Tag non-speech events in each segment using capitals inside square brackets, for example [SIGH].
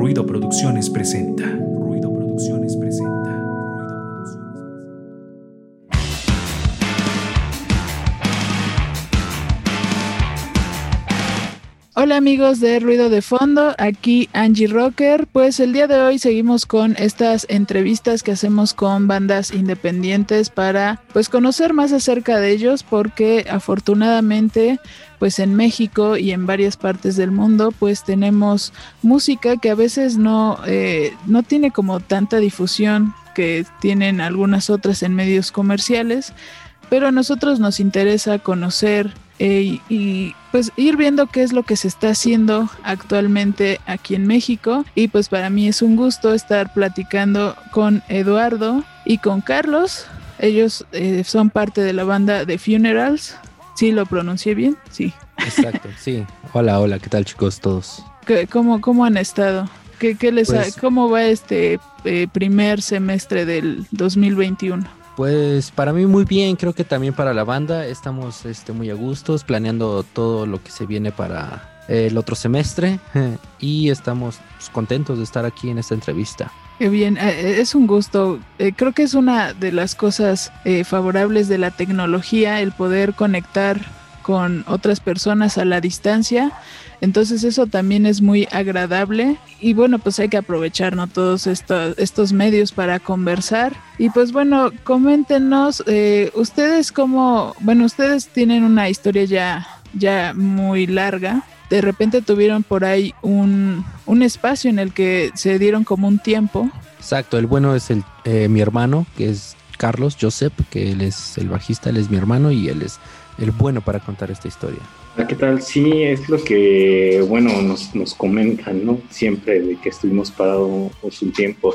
Ruido Producciones presenta. Hola amigos de Ruido de Fondo, aquí Angie Rocker. Pues el día de hoy seguimos con estas entrevistas que hacemos con bandas independientes para pues conocer más acerca de ellos porque afortunadamente pues en México y en varias partes del mundo pues tenemos música que a veces no, eh, no tiene como tanta difusión que tienen algunas otras en medios comerciales, pero a nosotros nos interesa conocer eh, y pues ir viendo qué es lo que se está haciendo actualmente aquí en México y pues para mí es un gusto estar platicando con Eduardo y con Carlos. Ellos eh, son parte de la banda de Funerals. ¿Sí lo pronuncié bien? Sí. Exacto, [LAUGHS] sí. Hola, hola, ¿qué tal chicos todos? ¿Cómo, cómo han estado? ¿Qué, qué les Pues- ¿Cómo va este eh, primer semestre del 2021? Pues para mí muy bien, creo que también para la banda estamos este, muy a gustos, planeando todo lo que se viene para eh, el otro semestre [LAUGHS] y estamos pues, contentos de estar aquí en esta entrevista. Qué bien, eh, es un gusto. Eh, creo que es una de las cosas eh, favorables de la tecnología, el poder conectar con otras personas a la distancia. Entonces eso también es muy agradable y bueno, pues hay que aprovechar ¿no? todos estos, estos medios para conversar. Y pues bueno, coméntenos, eh, ustedes como, bueno, ustedes tienen una historia ya, ya muy larga. De repente tuvieron por ahí un, un espacio en el que se dieron como un tiempo Exacto, el bueno es el, eh, mi hermano, que es Carlos Josep, que él es el bajista, él es mi hermano y él es el bueno para contar esta historia. Hola, ¿Qué tal? Sí, es lo que, bueno, nos, nos comentan, ¿no? Siempre de que estuvimos parados un tiempo.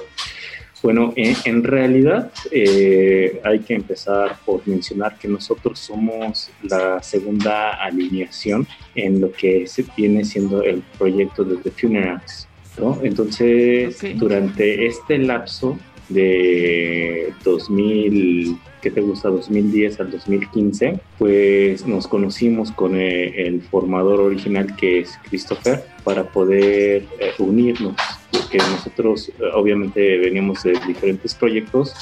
Bueno, en, en realidad eh, hay que empezar por mencionar que nosotros somos la segunda alineación en lo que se viene siendo el proyecto de The Funerals, ¿no? Entonces, Ok. durante este lapso de 2000, ¿qué te gusta? 2010 al 2015, pues nos conocimos con eh, el formador original que es Christopher para poder eh, unirnos, porque nosotros eh, obviamente veníamos de diferentes proyectos,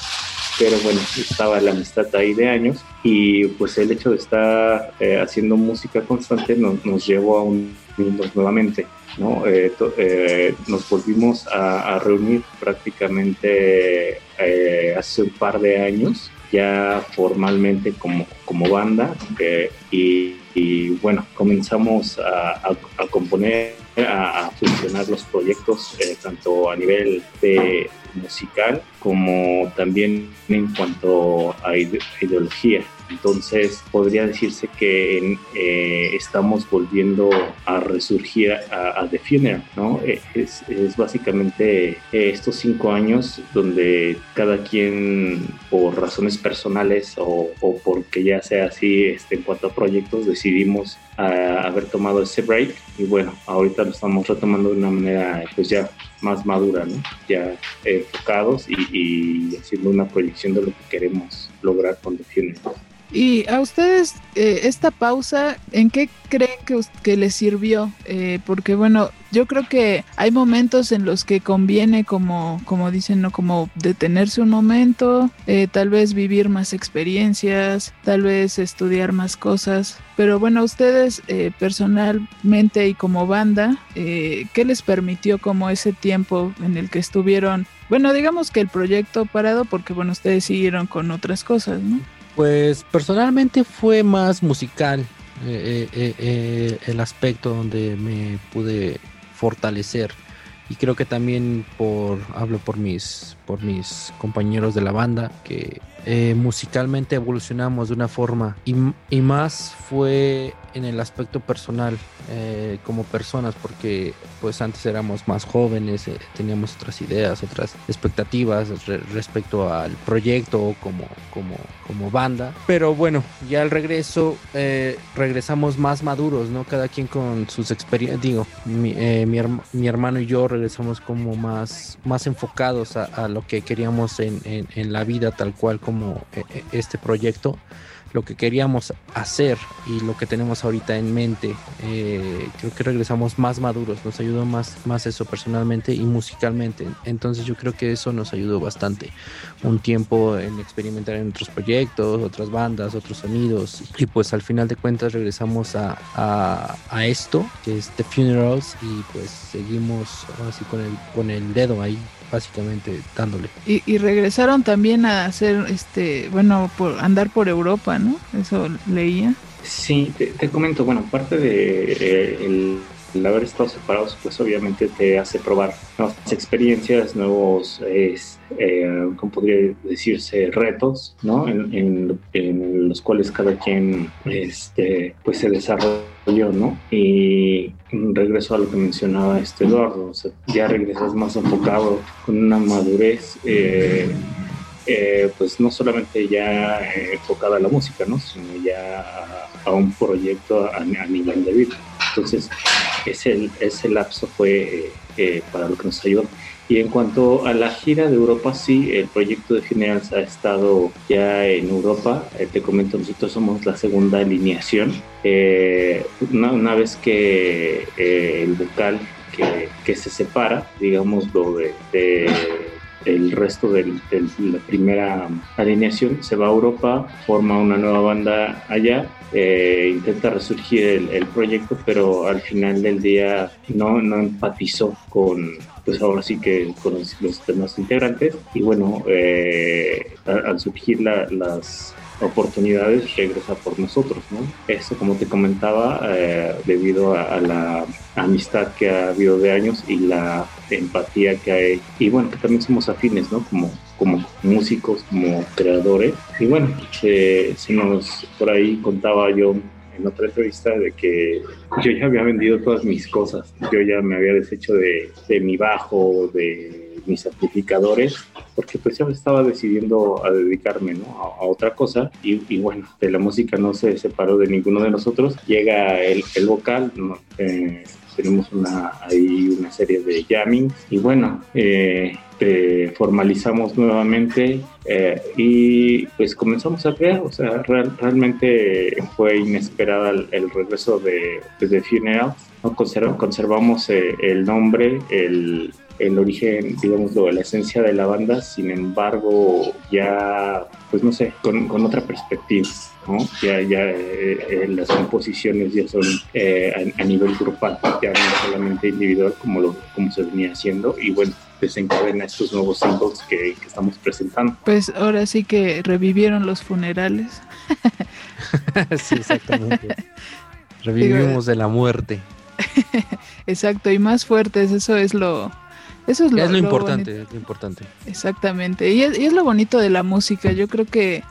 pero bueno, estaba la amistad ahí de años y pues el hecho de estar eh, haciendo música constante nos, nos llevó a unirnos nuevamente. ¿no? Eh, to- eh, nos volvimos a, a reunir prácticamente eh, hace un par de años, ya formalmente como, como banda, eh, y, y, bueno, comenzamos a, a- a componer, a, funcionar los proyectos, eh, tanto a nivel de musical como también en cuanto a ide- ideología. Entonces podría decirse que eh, estamos volviendo a resurgir a, a The Funeral, ¿no? Eh, Es, es básicamente eh, estos cinco años donde cada quien por razones personales o, o porque ya sea así este, en cuanto a proyectos decidimos ah, haber tomado ese break y bueno, ahorita lo estamos retomando de una manera pues ya más madura, ¿no? Ya enfocados y, y haciendo una proyección de lo que queremos lograr con The Funeral. Y a ustedes, eh, esta pausa, ¿en qué creen que, que les sirvió? Eh, porque bueno, yo creo que hay momentos en los que conviene, como, como dicen, ¿no? Como detenerse un momento, eh, tal vez vivir más experiencias, tal vez estudiar más cosas. Pero bueno, ustedes eh, personalmente y como banda, eh, ¿qué les permitió como ese tiempo en el que estuvieron? Bueno, digamos que el proyecto parado, porque bueno, ustedes siguieron con otras cosas, ¿no? Pues personalmente fue más musical eh, eh, eh, el aspecto donde me pude fortalecer. Y creo que también por hablo por mis por mis compañeros de la banda que eh, musicalmente evolucionamos de una forma y, y más fue en el aspecto personal eh, como personas porque pues antes éramos más jóvenes eh, teníamos otras ideas otras expectativas re- respecto al proyecto como como como banda. Pero bueno ya al regreso regresamos más maduros no cada quien con sus experiencias digo mi, mi, herma- mi hermano y yo regresamos como más más enfocados a, a lo que queríamos en, en- en la vida tal cual como eh, eh, este proyecto lo que queríamos hacer y lo que tenemos ahorita en mente. Eh, creo que regresamos más maduros, nos ayudó más, más eso personalmente y musicalmente. Entonces yo creo que eso nos ayudó bastante. Un tiempo en experimentar en otros proyectos, otras bandas, otros sonidos. Y pues al final de cuentas regresamos a, a, esto, que es The Funerals, y pues seguimos así con el, con el dedo ahí básicamente dándole. Y, y, regresaron también a hacer, este, bueno, por andar por Europa, ¿no? Eso leía. Sí, te, comento, bueno, parte de eh, el el haber estado separados, pues obviamente te hace probar nuevas experiencias, nuevos, eh, ¿cómo podría decirse? Retos, ¿no? En, los cuales cada quien, este, pues se desarrolló, ¿no? Y regreso a lo que mencionaba este Eduardo, ya regresas más enfocado, con una madurez. Eh, eh, pues no solamente ya enfocada a la música, ¿no? sino ya a, un proyecto a, a, nivel de vida. Entonces, [LAUGHS] ese, ese lapso fue eh, para lo que nos ayudó. Y en cuanto a la gira de Europa, sí, el proyecto de Funerals ha estado ya en Europa. Eh, te comento, nosotros somos la segunda alineación. Eh, una, vez que el vocal que, que, se separa, digamos, lo de, de el resto de la primera alineación se va a Europa, forma una nueva banda allá, eh, intenta resurgir el, proyecto, pero al final del día no, no empatizó con, pues ahora sí que con los, demás integrantes. Y bueno, eh, al, surgir las oportunidades regresa por nosotros, ¿no? Eso, como te comentaba, eh, debido a, la amistad que ha habido de años y la empatía que hay, y bueno, que también somos afines, ¿no? Como, como músicos, como creadores, y bueno, se, se nos, por ahí contaba yo en otra entrevista de que yo ya había vendido todas mis cosas, yo ya me había deshecho de, de mi bajo, de mis amplificadores, porque pues ya estaba decidiendo a dedicarme ¿no? a, otra cosa y, bueno, de la música no se separó de ninguno de nosotros. Llega el, el vocal, eh, tenemos una, ahí una serie de jamming y bueno, eh, formalizamos nuevamente eh, y pues comenzamos a crear, o sea, realmente fue inesperada el, regreso de, pues, de Funeral, ¿no? conservamos el nombre, el, el origen, digamos, la esencia de la banda, sin embargo, ya, pues no sé, con, otra perspectiva, ¿no? Ya, ya eh, eh, las composiciones ya son eh, a, nivel grupal, ya no solamente individual como, lo, como se venía haciendo, y bueno, desencadena estos nuevos singles que, estamos presentando. Pues ahora sí que revivieron los funerales. [LAUGHS] sí, exactamente. Revivimos de la muerte. [LAUGHS] Exacto, y más fuertes, eso es lo, eso es lo, importante, importante. Exactamente. Y es, lo bonito de la música. Yo creo que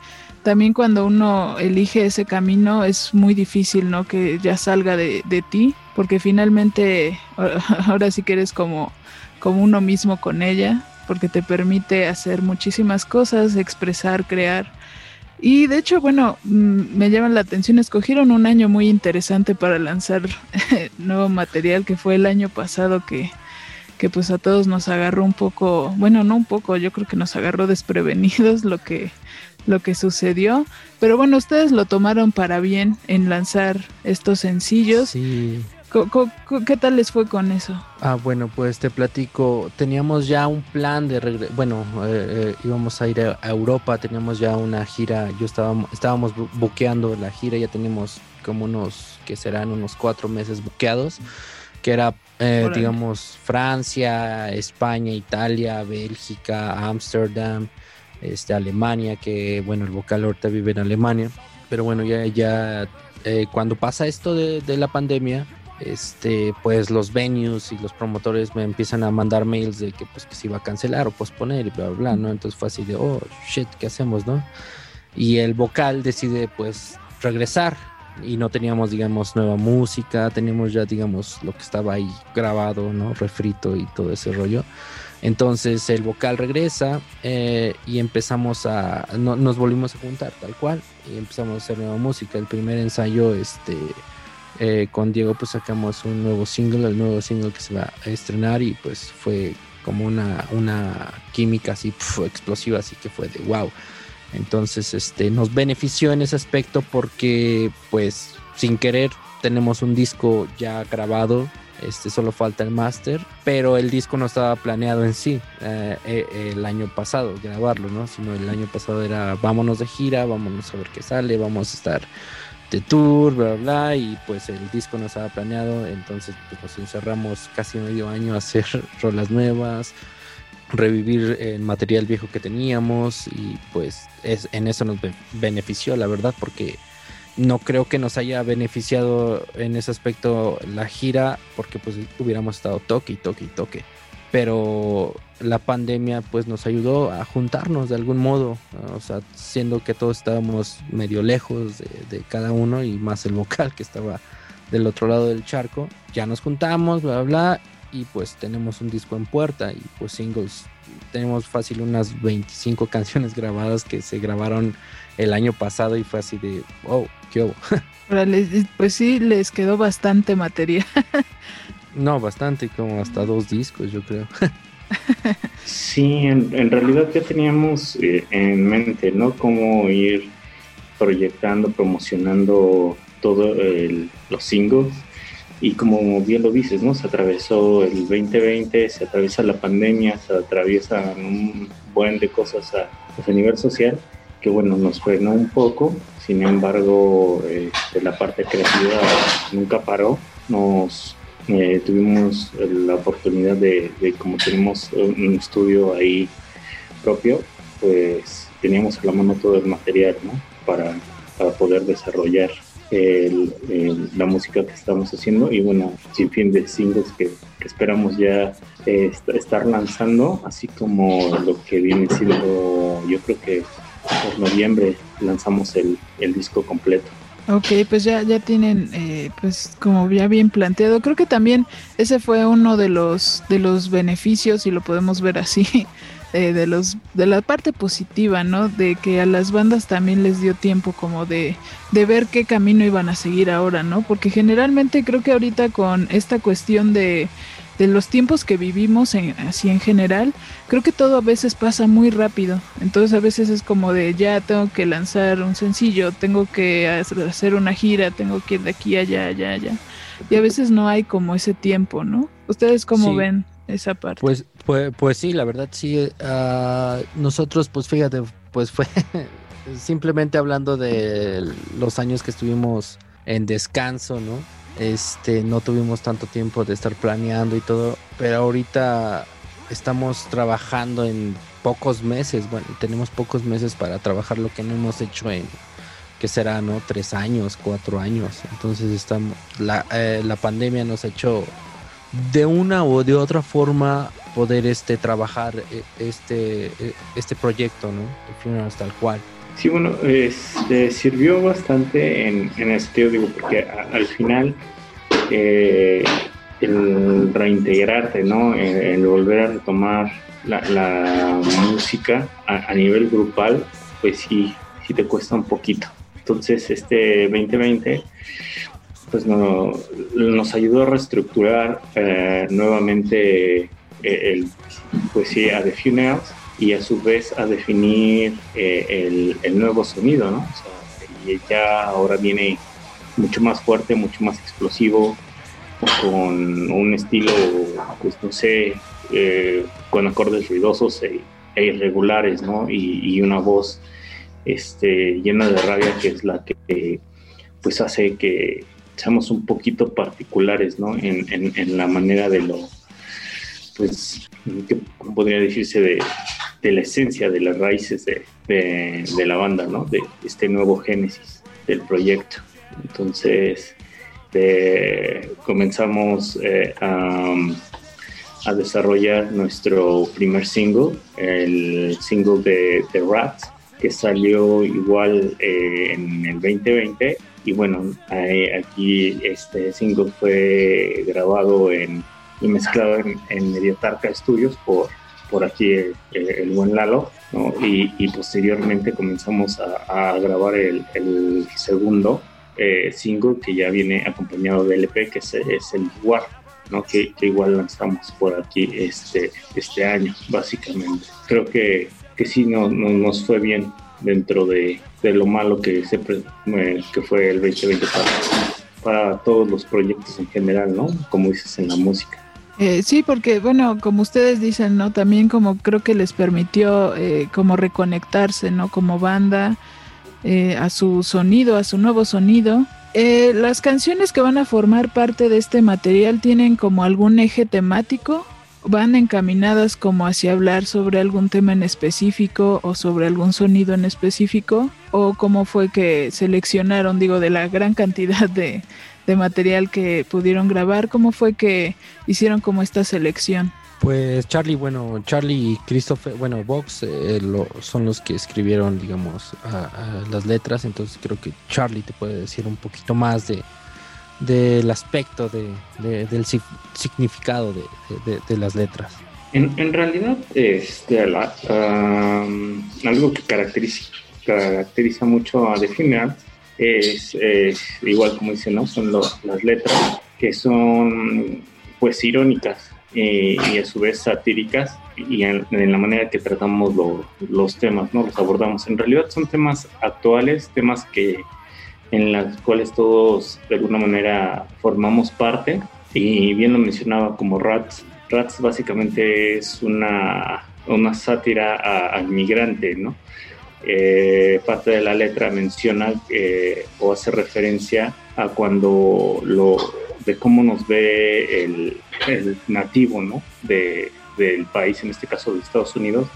también cuando uno elige ese camino es muy difícil, ¿no? Que ya salga de, ti, porque finalmente [LAUGHS] ahora sí que eres como, como uno mismo con ella, porque te permite hacer muchísimas cosas, expresar, crear. Y de hecho, bueno, mm, me llaman la atención, escogieron un año muy interesante para lanzar [LAUGHS] nuevo material, que fue el año pasado que que pues a todos nos agarró un poco, bueno, no un poco, yo creo que nos agarró desprevenidos lo que lo que sucedió, pero bueno, ustedes lo tomaron para bien en lanzar estos sencillos. Sí. ¿Qué tal les fue con eso? Ah, bueno, pues te platico. Teníamos ya un plan de regreso. Bueno, eh, eh, íbamos a ir a, Europa, teníamos ya una gira. Yo estábamos, estábamos buqueando la gira, ya teníamos como unos, que serán unos cuatro meses buqueados que era, eh, digamos, Francia, España, Italia, Bélgica, Ámsterdam, este, Alemania, que bueno, el vocal ahorita vive en Alemania, pero bueno, ya, ya eh, cuando pasa esto de, la pandemia, este, pues los venues y los promotores me empiezan a mandar mails de que pues que se iba a cancelar o posponer y bla, bla, bla, ¿no? Entonces fue así de, oh, shit, ¿qué hacemos, no? Y el vocal decide pues regresar y no teníamos, digamos, nueva música, teníamos ya, digamos, lo que estaba ahí grabado, ¿no? Refrito y todo ese rollo. Entonces el vocal regresa eh, y empezamos a, nos volvimos a juntar tal cual y empezamos a hacer nueva música. El primer ensayo, este, eh, con Diego pues sacamos un nuevo single, el nuevo single que se va a estrenar y pues fue como una, una química así explosiva, así que fue de wow. Entonces, este, nos benefició en ese aspecto porque, pues, sin querer, tenemos un disco ya grabado. Este, solo falta el máster, pero el disco no estaba planeado en sí eh, eh, el año pasado grabarlo, ¿no? Sino el año pasado era vámonos de gira, vámonos a ver qué sale, vamos a estar de tour, bla, bla, y pues el disco no estaba planeado, entonces pues, nos encerramos casi medio año a hacer [LAUGHS] rolas nuevas, revivir el material viejo que teníamos y pues es, en eso nos benefició, la verdad, porque no creo que nos haya beneficiado en ese aspecto la gira, porque pues hubiéramos estado toque y toque y toque. Pero la pandemia pues nos ayudó a juntarnos de algún modo, o sea, siendo que todos estábamos medio lejos de, cada uno y más el [LAUGHS] vocal que estaba del otro lado del charco, ya nos juntamos, bla, bla, y pues tenemos un disco en puerta y pues singles. Tenemos fácil unas 25 [LAUGHS] canciones grabadas que se grabaron el año pasado y fue así de, oh, qué hubo. [LAUGHS] pues sí, les quedó bastante material. [LAUGHS] no, bastante, como hasta dos discos yo creo. sí, en, realidad ya teníamos eh, en mente, ¿no? Cómo ir proyectando, promocionando todos los singles y como bien lo dices, ¿no? Se atravesó el 2020, se atraviesa la pandemia, se atraviesa un buen de cosas a, pues, nivel social, que bueno, nos frenó un poco, sin embargo, este, la parte creativa nunca paró, nos eh, tuvimos la oportunidad de, de, como tenemos un estudio ahí propio, pues teníamos a la mano todo el material, ¿no? Para, para poder desarrollar la música que estamos haciendo y bueno, sin fin de singles que, esperamos ya eh, estar lanzando, así como lo que viene siendo, yo creo que por noviembre lanzamos el, disco completo. Ok, pues ya, ya tienen, eh, pues como ya bien planteado, creo que también ese fue uno de los, de los beneficios, y lo podemos ver así, eh, de los de la parte positiva, ¿no? De que a las bandas también les dio tiempo como de, de ver qué camino iban a seguir ahora, ¿no? Porque generalmente creo que ahorita con esta cuestión de, de los tiempos que vivimos en, así en general, creo que todo a veces pasa muy rápido. Entonces a veces es como de ya tengo que lanzar un sencillo, tengo que hacer una gira, tengo que ir de aquí allá, allá, allá. Y a veces no hay como ese tiempo, ¿no? ¿Ustedes cómo ven esa parte? Pues pues, pues sí, la verdad sí. Uh, nosotros, pues fíjate, pues fue [LAUGHS] simplemente hablando de los años que estuvimos en descanso, ¿no? Este, no tuvimos tanto tiempo de estar planeando y todo, pero ahorita estamos trabajando en pocos meses, bueno, tenemos pocos meses para trabajar lo que no hemos hecho en, que será, ¿no? Tres años, cuatro años. Entonces estamos, la, eh, la pandemia nos ha hecho de una o de otra forma poder este trabajar eh, este eh, este proyecto no Funerals tal cual. Sí bueno este, sirvió bastante en, en sentido digo porque al final eh, el reintegrarte no el, volver a retomar la, música a, nivel grupal pues sí sí te cuesta un poquito. Entonces este 2020 pues no, nos ayudó a reestructurar eh, nuevamente el, pues sí, a The Funerals y a su vez a definir eh, el, nuevo sonido, ¿no? y ya ahora viene mucho más fuerte, mucho más explosivo, con un estilo, pues no sé, con acordes ruidosos e, e irregulares, ¿no? Y, y, una voz este, llena de rabia que es la que pues hace que seamos un poquito particulares, ¿no? En, en, la manera de lo, pues, ¿qué podría decirse de, de, la esencia, de las raíces de, de, la banda, ¿no? De este nuevo génesis del proyecto. Entonces, comenzamos eh, a, desarrollar nuestro primer single, el single de, The Rat, que salió igual eh, en el 2020 y bueno, aquí este single fue grabado en, y mezclado en, en Mediotarca Studios por, por aquí el, buen Lalo, y, posteriormente comenzamos a, grabar el, el segundo eh, single que ya viene acompañado del LP, que es, el War. ¿no? Que, igual lanzamos por aquí este, este año, básicamente. Creo que, que sí no, nos fue bien dentro de, lo malo que, se, que fue el 2020 para, para todos los proyectos en general, ¿no? Como dices en la música. Eh, sí, porque bueno, como ustedes dicen, ¿no? También como creo que les permitió eh, como reconectarse, ¿no? Como banda eh, a su sonido, a su nuevo sonido. las canciones que van a formar parte de este material tienen como algún eje temático, van encaminadas como hacia hablar sobre algún tema en específico o sobre algún sonido en específico, o cómo fue que seleccionaron, digo, de la gran cantidad de, de material que pudieron grabar? ¿Cómo fue que hicieron como esta selección? Pues Charlie, bueno, Charlie y Christopher, bueno, Vox eh, son los que escribieron, digamos, las letras, entonces creo que Charlie te puede decir un poquito más de del aspecto de, del significado de, las letras. En, en realidad, este, algo que caracteriza, caracteriza mucho a The es, igual como dicen, ¿no? Son las letras que son pues irónicas y a su vez satíricas y en, la manera que tratamos los temas, ¿no? Los abordamos. En realidad son temas actuales, temas que en los cuales todos de alguna manera formamos parte y bien lo mencionaba como Rats. Rats básicamente es una, una sátira al migrante, ¿no? Eh, parte de la letra menciona o hace referencia a cuando lo de cómo nos ve el, nativo ¿no? de, del país, en este caso de Estados Unidos,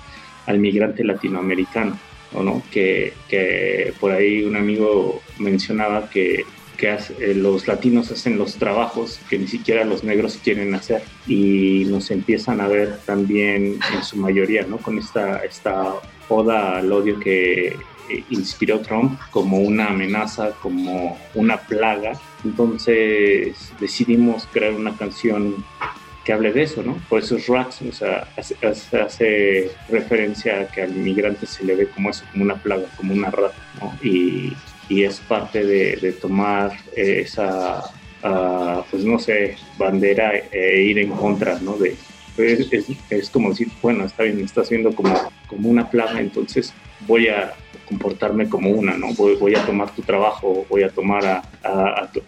al migrante latinoamericano, ¿no? que, que por ahí un amigo mencionaba que que eh, los latinos hacen los trabajos que ni siquiera los negros quieren hacer y nos empiezan a ver también en su mayoría, ¿no? Con esta, esta oda al odio que eh, inspiró Trump como una amenaza, como una plaga. Entonces decidimos crear una canción que hable de eso, ¿no? Por eso es Rats, o sea, hace, hace, referencia a que al inmigrante se le ve como eso, como una plaga, como una rata, ¿no? Y, y es parte de, tomar esa, ah, pues no sé, bandera e ir en contra, ¿no? De, es, es, como decir, bueno, está bien, me estás viendo como, como una plaga, entonces voy a comportarme como una, ¿no? Voy, voy a tomar tu trabajo, voy a tomar a,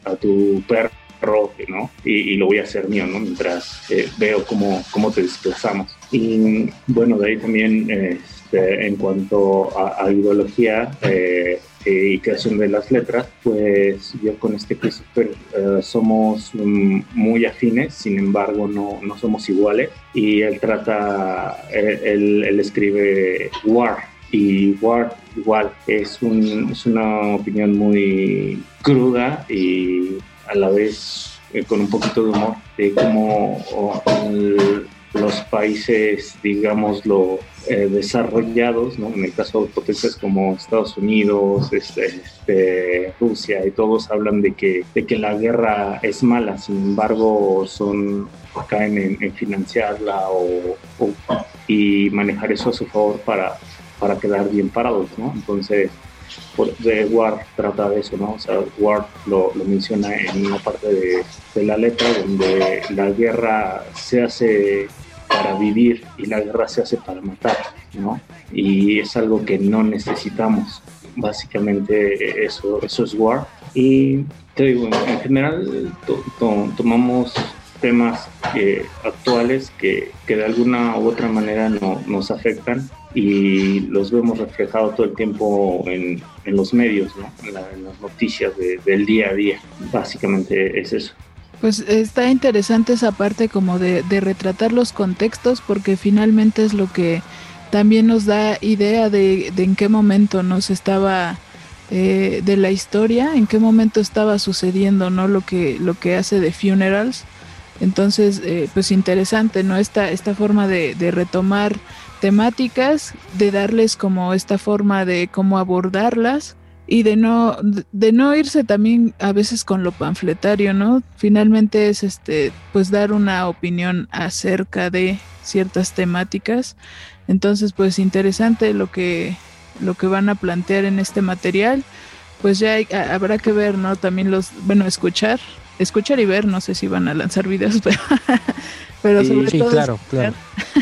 a, tu, perro, ¿no? Y, lo voy a hacer mío, ¿no? Mientras eh, veo cómo, cómo te desplazamos. Y bueno, de ahí también, este, en cuanto a, ideología, eh, y creación de las letras, pues yo con este Christopher eh, somos muy afines, sin embargo no, no, somos iguales. Y él trata, él, él, escribe War, y War igual es, un, es, una opinión muy cruda y a la vez eh, con un poquito de humor de cómo los países, digámoslo, eh, desarrollados, ¿no? en el caso de potencias como Estados Unidos, este, este, Rusia y todos hablan de que, de que la guerra es mala, sin embargo son caen en, financiarla o, y manejar eso a su favor para, para quedar bien parados, ¿no? Entonces, de Ward trata de eso, ¿no? O sea, Ward lo, lo menciona en una parte de, de, la letra donde la guerra se hace para vivir y la guerra se hace para matar, ¿no? Y es algo que no necesitamos. Básicamente eso, eso es War. Y te digo, en general tomamos temas eh, actuales que, que, de alguna u otra manera no, nos afectan y los vemos reflejados todo el tiempo en, en los medios, ¿no? en, las noticias del día a día. Básicamente es eso. Pues está interesante esa parte como de, retratar los contextos porque finalmente es lo que también nos da idea de, en qué momento nos estaba eh, de la historia, en qué momento estaba sucediendo, ¿no? Lo que, lo que hace de Funerals. Entonces, eh, pues interesante, ¿no? Esta, esta forma de, de retomar temáticas, de darles como esta forma de cómo abordarlas y de no de no irse también a veces con lo panfletario, ¿no? Finalmente es este pues dar una opinión acerca de ciertas temáticas. Entonces, pues interesante lo que lo que van a plantear en este material. Pues ya habrá que ver, ¿no? También los, bueno, escuchar, escuchar y ver, no sé si van a lanzar videos, [LAUGHS] pero, pero sobre sí, todo claro, claro.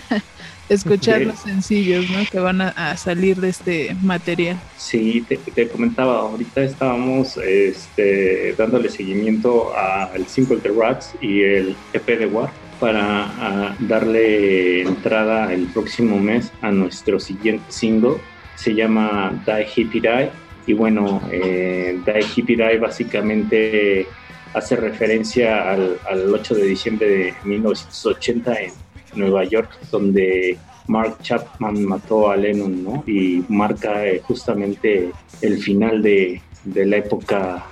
[LAUGHS] escuchar los sencillos, ¿no? Que van a, salir de este material. Sí, te, comentaba, ahorita estábamos este, dándole seguimiento al single de Rats y el EP de War para darle entrada el próximo mes a nuestro siguiente single. Se llama Die Hippie Die. Y bueno, eh, Die Hippie Die básicamente hace referencia al, al 8 de diciembre de 1980 en Nueva York, donde Mark Chapman mató a Lennon, ¿no? Y marca eh, justamente el final de, de la época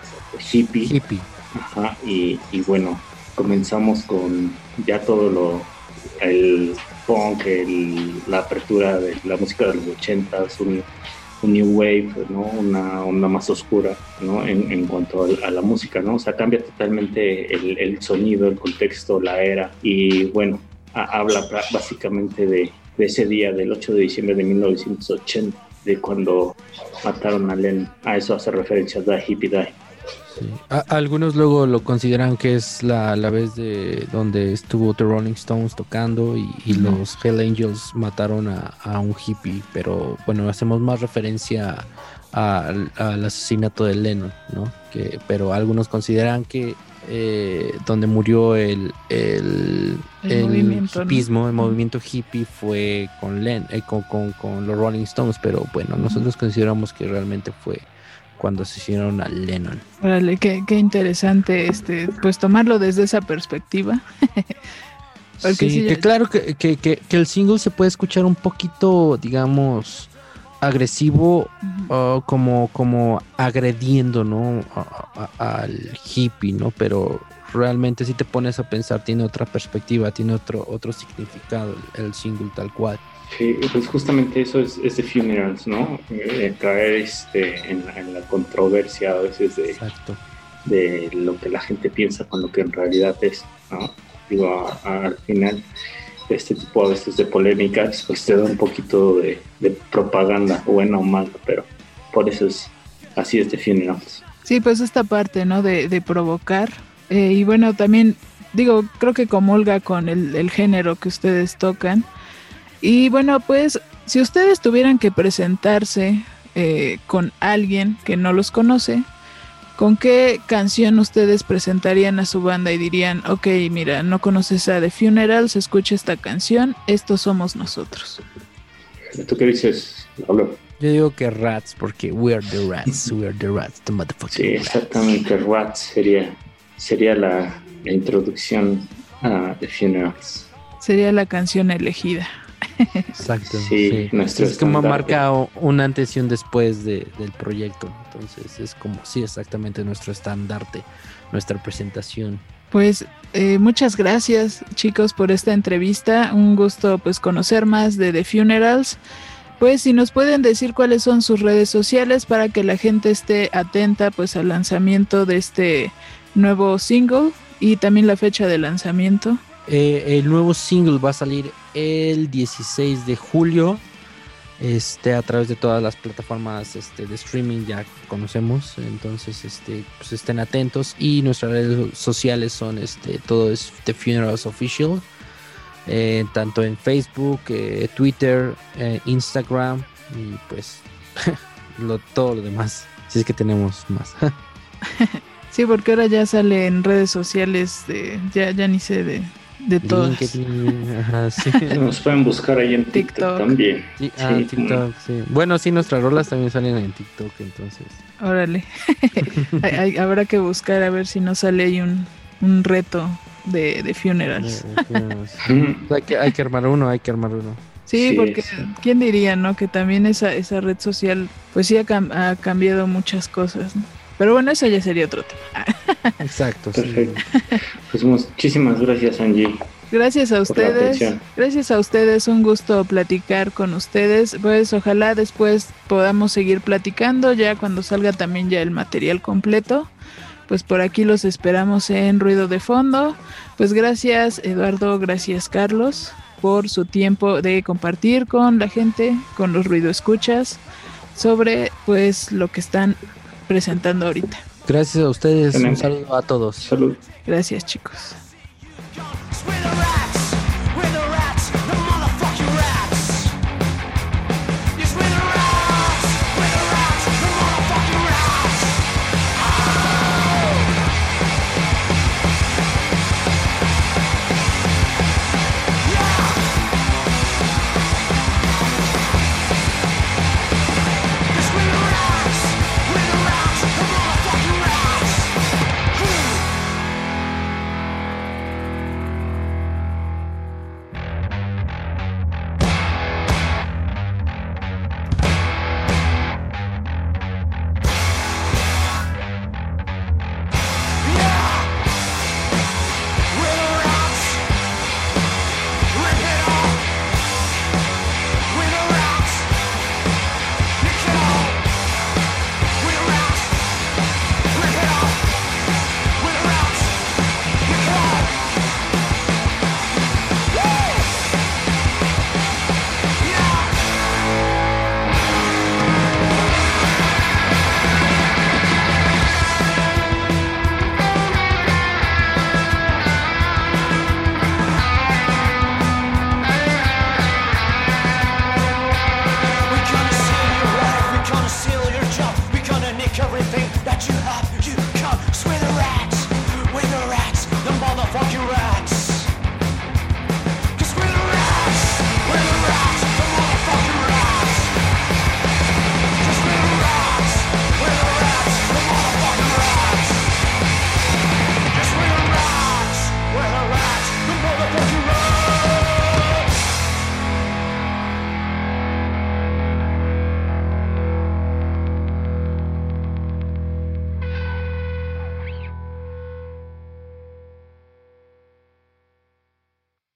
hippie. Hippie. Ajá, y, y, bueno, comenzamos con ya todo lo, el punk, el, la apertura de la música de los 80 un, un new wave, ¿no? Una onda más oscura, ¿no? En, en cuanto a, a, la música, ¿no? O sea, cambia totalmente el, el sonido, el contexto, la era y bueno, habla básicamente de, ese día del 8 de diciembre de 1980, de cuando mataron a Len. A eso hace referencia a Hippie Die. algunos luego lo consideran que es la, la, vez de donde estuvo The Rolling Stones tocando y, los Hell Angels mataron a, un hippie, pero bueno, hacemos más referencia al asesinato de Lennon, ¿no? Que, pero algunos consideran que eh, donde murió el, el, el, movimiento, el movimiento hippie fue con, Len, eh, con, con, los Rolling Stones, pero bueno, nosotros consideramos que realmente fue cuando asesinaron a Lennon. Órale, qué, qué interesante este, pues tomarlo desde esa perspectiva. [LAUGHS] sí, que claro que, que, que, el single se puede escuchar un poquito, digamos, agresivo uh, como, como agrediendo, ¿no? al hippie, ¿no? Pero realmente si te pones a pensar tiene otra perspectiva, tiene otro, otro significado el, single tal cual. Sí, pues justamente eso es, es de Funerals, ¿no? Eh, caer este, en, la, controversia a veces de, de lo que la gente piensa con lo que en realidad es, ¿no? Digo, al final este tipo a veces de polémicas, pues te da un poquito de, propaganda, buena o mala, pero por eso es así este Funerals. Sí, pues esta parte, ¿no? De, provocar. Eh, y bueno, también digo, creo que comulga con el, género que ustedes tocan. Y bueno, pues si ustedes tuvieran que presentarse eh, con alguien que no los conoce, ¿Con qué canción ustedes presentarían a su banda y dirían, ok, mira, no conoces a The Funerals, escucha esta canción, estos somos nosotros? ¿Tú qué dices, Pablo? Yo digo que Rats, porque we are the Rats, we are the Rats, the motherfucking Sí, exactamente, Rats, sería, sería la, la introducción a The Funerals. Sería la canción elegida. Exacto. Sí, es como marca un antes y un después del proyecto. Entonces es como, sí, exactamente nuestro estandarte, nuestra presentación. Pues eh, muchas gracias chicos por esta entrevista. Un gusto pues conocer más de The Funerals. Pues si nos pueden decir cuáles son sus redes sociales para que la gente esté atenta pues al lanzamiento de este nuevo single y también la fecha de lanzamiento. Eh, el nuevo single va a salir el 16 de julio. Este, a través de todas las plataformas este, de streaming ya conocemos. Entonces, este, pues estén atentos. Y nuestras redes sociales son este, todo es The Funerals Official. Eh, tanto en Facebook, eh, Twitter, Instagram y pues [LAUGHS] lo, todo lo demás. Si es que tenemos más. [LAUGHS] sí, porque ahora ya sale en redes sociales, de, ya, ya ni sé de, de todos. [LAUGHS] Nos pueden buscar ahí en TikTok, también. Ah, bueno, sí, nuestras rolas también salen en TikTok, entonces. Órale. [LAUGHS] habrá que buscar a ver si nos sale ahí un, un reto de, de funerals. hay, [LAUGHS] que, hay que armar uno, hay que armar uno. Sí, porque quién diría, ¿no? Que también esa, esa red social, pues sí ha, ha cambiado muchas cosas, ¿no? Pero bueno, eso ya sería otro tema. [LAUGHS] Exacto. Perfecto. Pues muchísimas gracias, Angie. Gracias a ustedes. Gracias a ustedes, un gusto platicar con ustedes. Pues ojalá después podamos seguir platicando ya cuando salga también ya el material completo. Pues por aquí los esperamos en Ruido de Fondo. Pues gracias Eduardo, gracias Carlos por su tiempo de compartir con la gente, con los ruido escuchas sobre pues lo que están presentando ahorita. Gracias a ustedes, un saludo a todos. Salud. Gracias chicos.